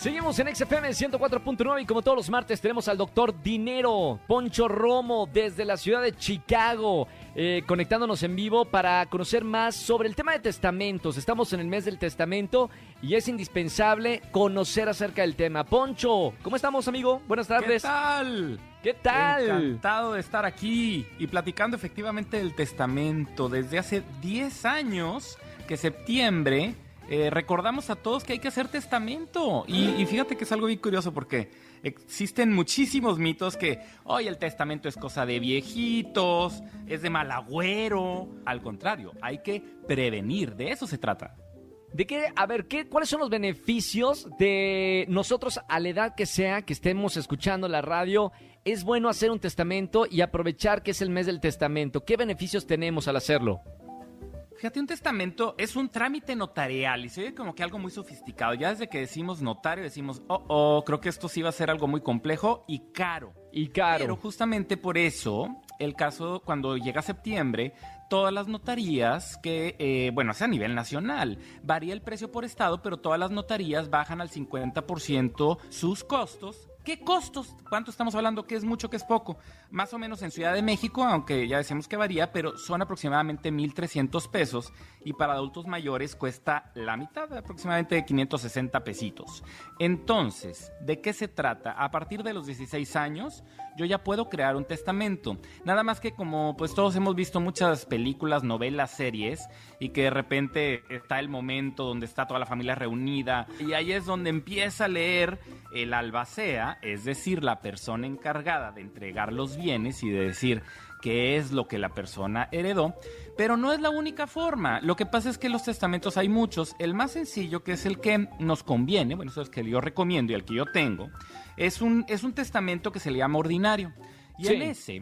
Seguimos en XFM 104.9 y como todos los martes tenemos al doctor Dinero, Poncho Romo, desde la ciudad de Chicago, eh, conectándonos en vivo para conocer más sobre el tema de testamentos. Estamos en el mes del testamento y es indispensable conocer acerca del tema. Poncho, ¿cómo estamos, amigo? Buenas tardes. ¿Qué tal? ¿Qué tal? Encantado de estar aquí y platicando efectivamente del testamento. Desde hace 10 años que septiembre eh, recordamos a todos que hay que hacer testamento. Y, fíjate que es algo bien curioso porque existen muchísimos mitos que, hoy el testamento es cosa de viejitos, es de mal agüero. Al contrario, hay que prevenir, de eso se trata. ¿De qué? A ver, ¿qué, ¿cuáles son los beneficios de nosotros a la edad que sea que estemos escuchando la radio? Es bueno hacer un testamento y aprovechar que es el mes del testamento. ¿Qué beneficios tenemos al hacerlo? Fíjate, un testamento es un trámite notarial y se ve como que algo muy sofisticado. Ya desde que decimos notario decimos, oh, oh, creo que esto sí va a ser algo muy complejo y caro. Y caro. Pero justamente por eso, el caso cuando llega septiembre, todas las notarías que, eh, bueno, es a nivel nacional, varía el precio por estado, pero todas las notarías bajan al 50% sus costos ¿Qué costos? ¿Cuánto estamos hablando? ¿Qué es mucho, qué es poco? Más o menos en Ciudad de México, aunque ya decimos que varía, pero son aproximadamente 1.300 pesos y para adultos mayores cuesta la mitad, aproximadamente 560 pesitos. Entonces, ¿de qué se trata? A partir de los 16 años, yo ya puedo crear un testamento. Nada más que como pues todos hemos visto muchas películas, novelas, series, y que de repente está el momento donde está toda la familia reunida, y ahí es donde empieza a leer el albacea es decir, la persona encargada de entregar los bienes y de decir qué es lo que la persona heredó, pero no es la única forma. Lo que pasa es que los testamentos hay muchos. El más sencillo, que es el que nos conviene, bueno, eso es que yo recomiendo y el que yo tengo, es un, es un testamento que se le llama ordinario. Y en ese,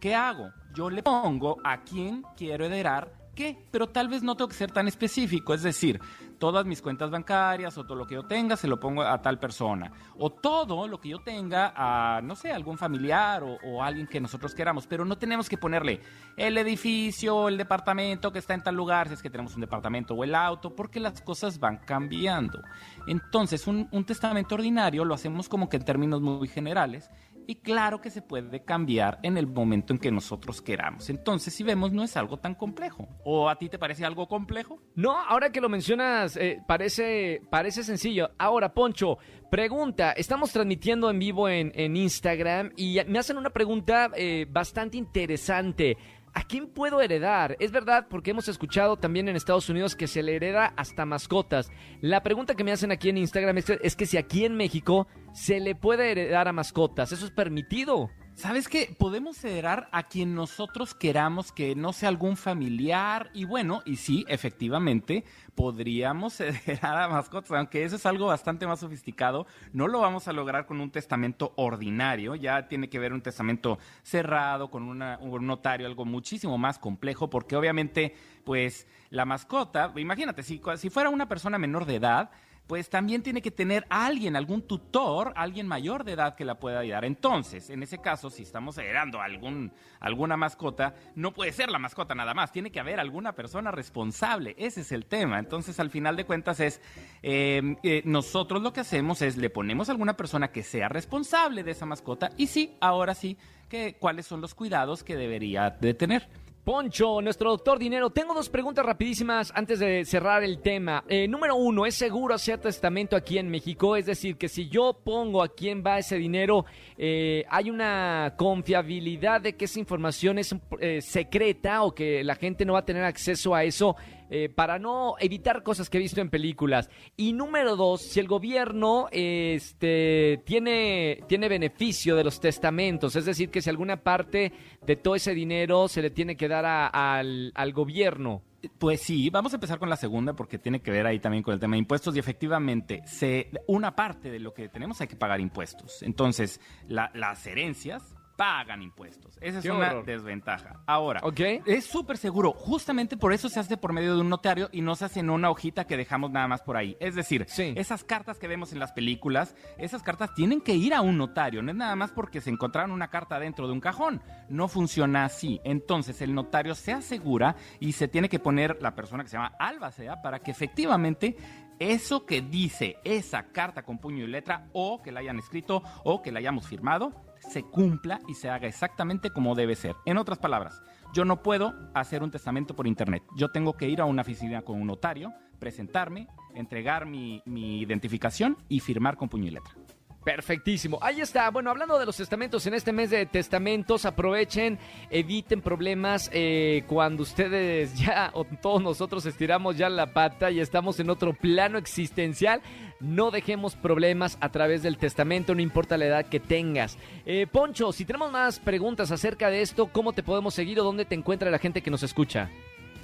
¿qué hago? Yo le pongo a quién quiero heredar qué, pero tal vez no tengo que ser tan específico, es decir, todas mis cuentas bancarias o todo lo que yo tenga se lo pongo a tal persona, o todo lo que yo tenga a, no sé, algún familiar o, alguien que nosotros queramos, pero no tenemos que ponerle el edificio, el departamento que está en tal lugar, si es que tenemos un departamento o el auto, porque las cosas van cambiando. Entonces, un, un testamento ordinario lo hacemos como que en términos muy generales y claro que se puede cambiar en el momento en que nosotros queramos. Entonces, si vemos, no es algo tan complejo. ¿O a ti te parece algo complejo? No, ahora que lo mencionas, eh, parece, parece sencillo. Ahora, Poncho, pregunta, estamos transmitiendo en vivo en, Instagram y me hacen una pregunta eh, bastante interesante. ¿A quién puedo heredar? Es verdad, porque hemos escuchado también en Estados Unidos que se le hereda hasta mascotas. La pregunta que me hacen aquí en Instagram es que, si aquí en México se le puede heredar a mascotas. ¿Eso es permitido? ¿Sabes qué? Podemos heredar a quien nosotros queramos que no sea algún familiar. Y bueno, y sí, efectivamente, podríamos heredar a mascotas, aunque eso es algo bastante más sofisticado. No lo vamos a lograr con un testamento ordinario. Ya tiene que ver un testamento cerrado, con un notario, algo muchísimo más complejo, porque obviamente, pues, la mascota, imagínate, si, si fuera una persona menor de edad, pues también tiene que tener alguien, algún tutor, alguien mayor de edad que la pueda ayudar. Entonces, en ese caso, si estamos heredando algún, alguna mascota, no puede ser la mascota nada más, tiene que haber alguna persona responsable. Ese es el tema. Entonces, al final de cuentas, es eh, eh, nosotros lo que hacemos es le ponemos a alguna persona que sea responsable de esa mascota y sí, ahora sí, que, cuáles son los cuidados que debería de tener. Poncho, nuestro doctor Dinero, tengo dos preguntas rapidísimas antes de cerrar el tema. Eh, número uno, ¿es seguro hacer testamento aquí en México? Es decir, que si yo pongo a quién va ese dinero, eh, ¿hay una confiabilidad de que esa información es eh, secreta o que la gente no va a tener acceso a eso? Eh, para no evitar cosas que he visto en películas. Y número dos, si el gobierno este, tiene, tiene beneficio de los testamentos, es decir, que si alguna parte de todo ese dinero se le tiene que dar al, al gobierno. Pues sí, vamos a empezar con la segunda porque tiene que ver ahí también con el tema de impuestos y efectivamente se, una parte de lo que tenemos hay que pagar impuestos. Entonces, las herencias pagan impuestos. Esa es Qué una horror. desventaja. Ahora, Ok. es súper seguro. Justamente por eso se hace por medio de un notario y no se hace en una hojita que dejamos nada más por ahí. Es decir, Sí. esas cartas que vemos en las películas, esas cartas tienen que ir a un notario. No es nada más porque se encontraron una carta dentro de un cajón. No funciona así. Entonces, el notario se asegura y se tiene que poner la persona que se llama albacea para que efectivamente eso que dice esa carta con puño y letra o que la hayan escrito o que la hayamos firmado se cumpla y se haga exactamente como debe ser. En otras palabras, yo no puedo hacer un testamento por internet. Yo tengo que ir a una oficina con un notario, presentarme, entregar mi, identificación y firmar con puño y letra. Perfectísimo. Ahí está. Bueno, hablando de los testamentos, en este mes de testamentos, aprovechen, eviten problemas eh, cuando ustedes ya, o todos nosotros estiramos ya la pata y estamos en otro plano existencial. No dejemos problemas a través del testamento, no importa la edad que tengas. Eh, Poncho, si tenemos más preguntas acerca de esto, ¿cómo te podemos seguir o dónde te encuentra la gente que nos escucha?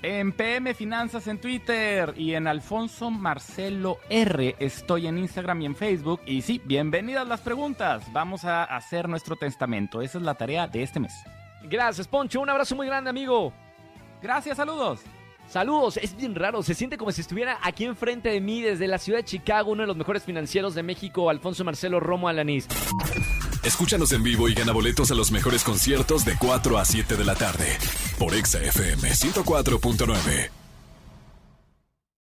En PM Finanzas en Twitter y en Alfonso Marcelo R. Estoy en Instagram y en Facebook. Y sí, bienvenidas las preguntas. Vamos a hacer nuestro testamento. Esa es la tarea de este mes. Gracias, Poncho. Un abrazo muy grande, amigo. Gracias, saludos. Saludos, es bien raro, se siente como si estuviera aquí enfrente de mí desde la ciudad de Chicago, uno de los mejores financieros de México, Alfonso Marcelo Romo Alanís. Escúchanos en vivo y gana boletos a los mejores conciertos de 4 a 7 de la tarde por Exa FM 104.9.